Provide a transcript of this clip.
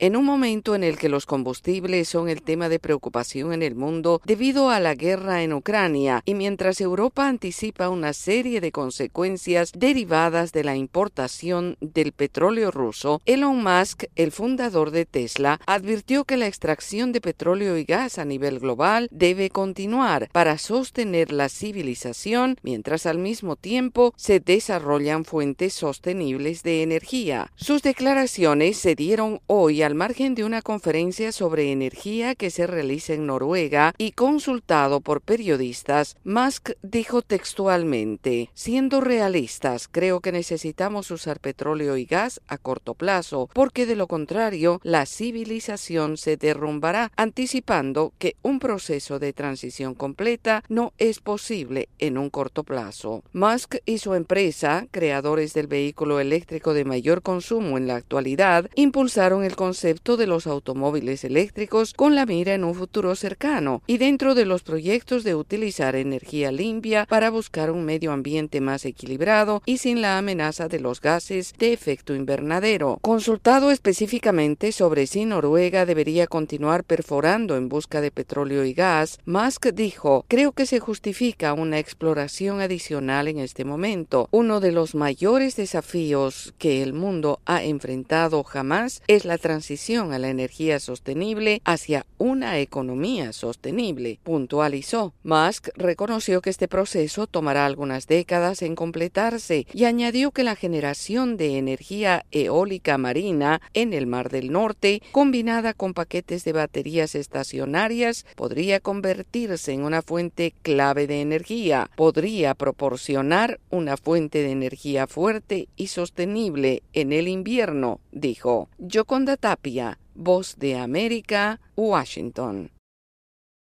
En un momento en el que los combustibles son el tema de preocupación en el mundo debido a la guerra en Ucrania y mientras Europa anticipa una serie de consecuencias derivadas de la importación del petróleo ruso, Elon Musk, el fundador de Tesla, advirtió que la extracción de petróleo y gas a nivel global debe continuar para sostener la civilización mientras al mismo tiempo se desarrollan fuentes sostenibles de energía. Sus declaraciones se dieron hoy al margen de una conferencia sobre energía que se realiza en Noruega y consultado por periodistas, Musk dijo textualmente, siendo realistas, creo que necesitamos usar petróleo y gas a corto plazo, porque de lo contrario la civilización se derrumbará, anticipando que un proceso de transición completa no es posible en un corto plazo. Musk y su empresa, creadores del vehículo eléctrico de mayor consumo en la actualidad, impulsaron el concepto concepto de los automóviles eléctricos con la mira en un futuro cercano y dentro de los proyectos de utilizar energía limpia para buscar un medio ambiente más equilibrado y sin la amenaza de los gases de efecto invernadero. Consultado específicamente sobre si Noruega debería continuar perforando en busca de petróleo y gas, Musk dijo, creo que se justifica una exploración adicional en este momento. Uno de los mayores desafíos que el mundo ha enfrentado jamás es la transición a la energía sostenible hacia una economía sostenible, puntualizó. Musk reconoció que este proceso tomará algunas décadas en completarse y añadió que la generación de energía eólica marina en el Mar del Norte, combinada con paquetes de baterías estacionarias, podría convertirse en una fuente clave de energía, podría proporcionar una fuente de energía fuerte y sostenible en el invierno, dijo. Yoconda Tapia, Voz de América, Washington.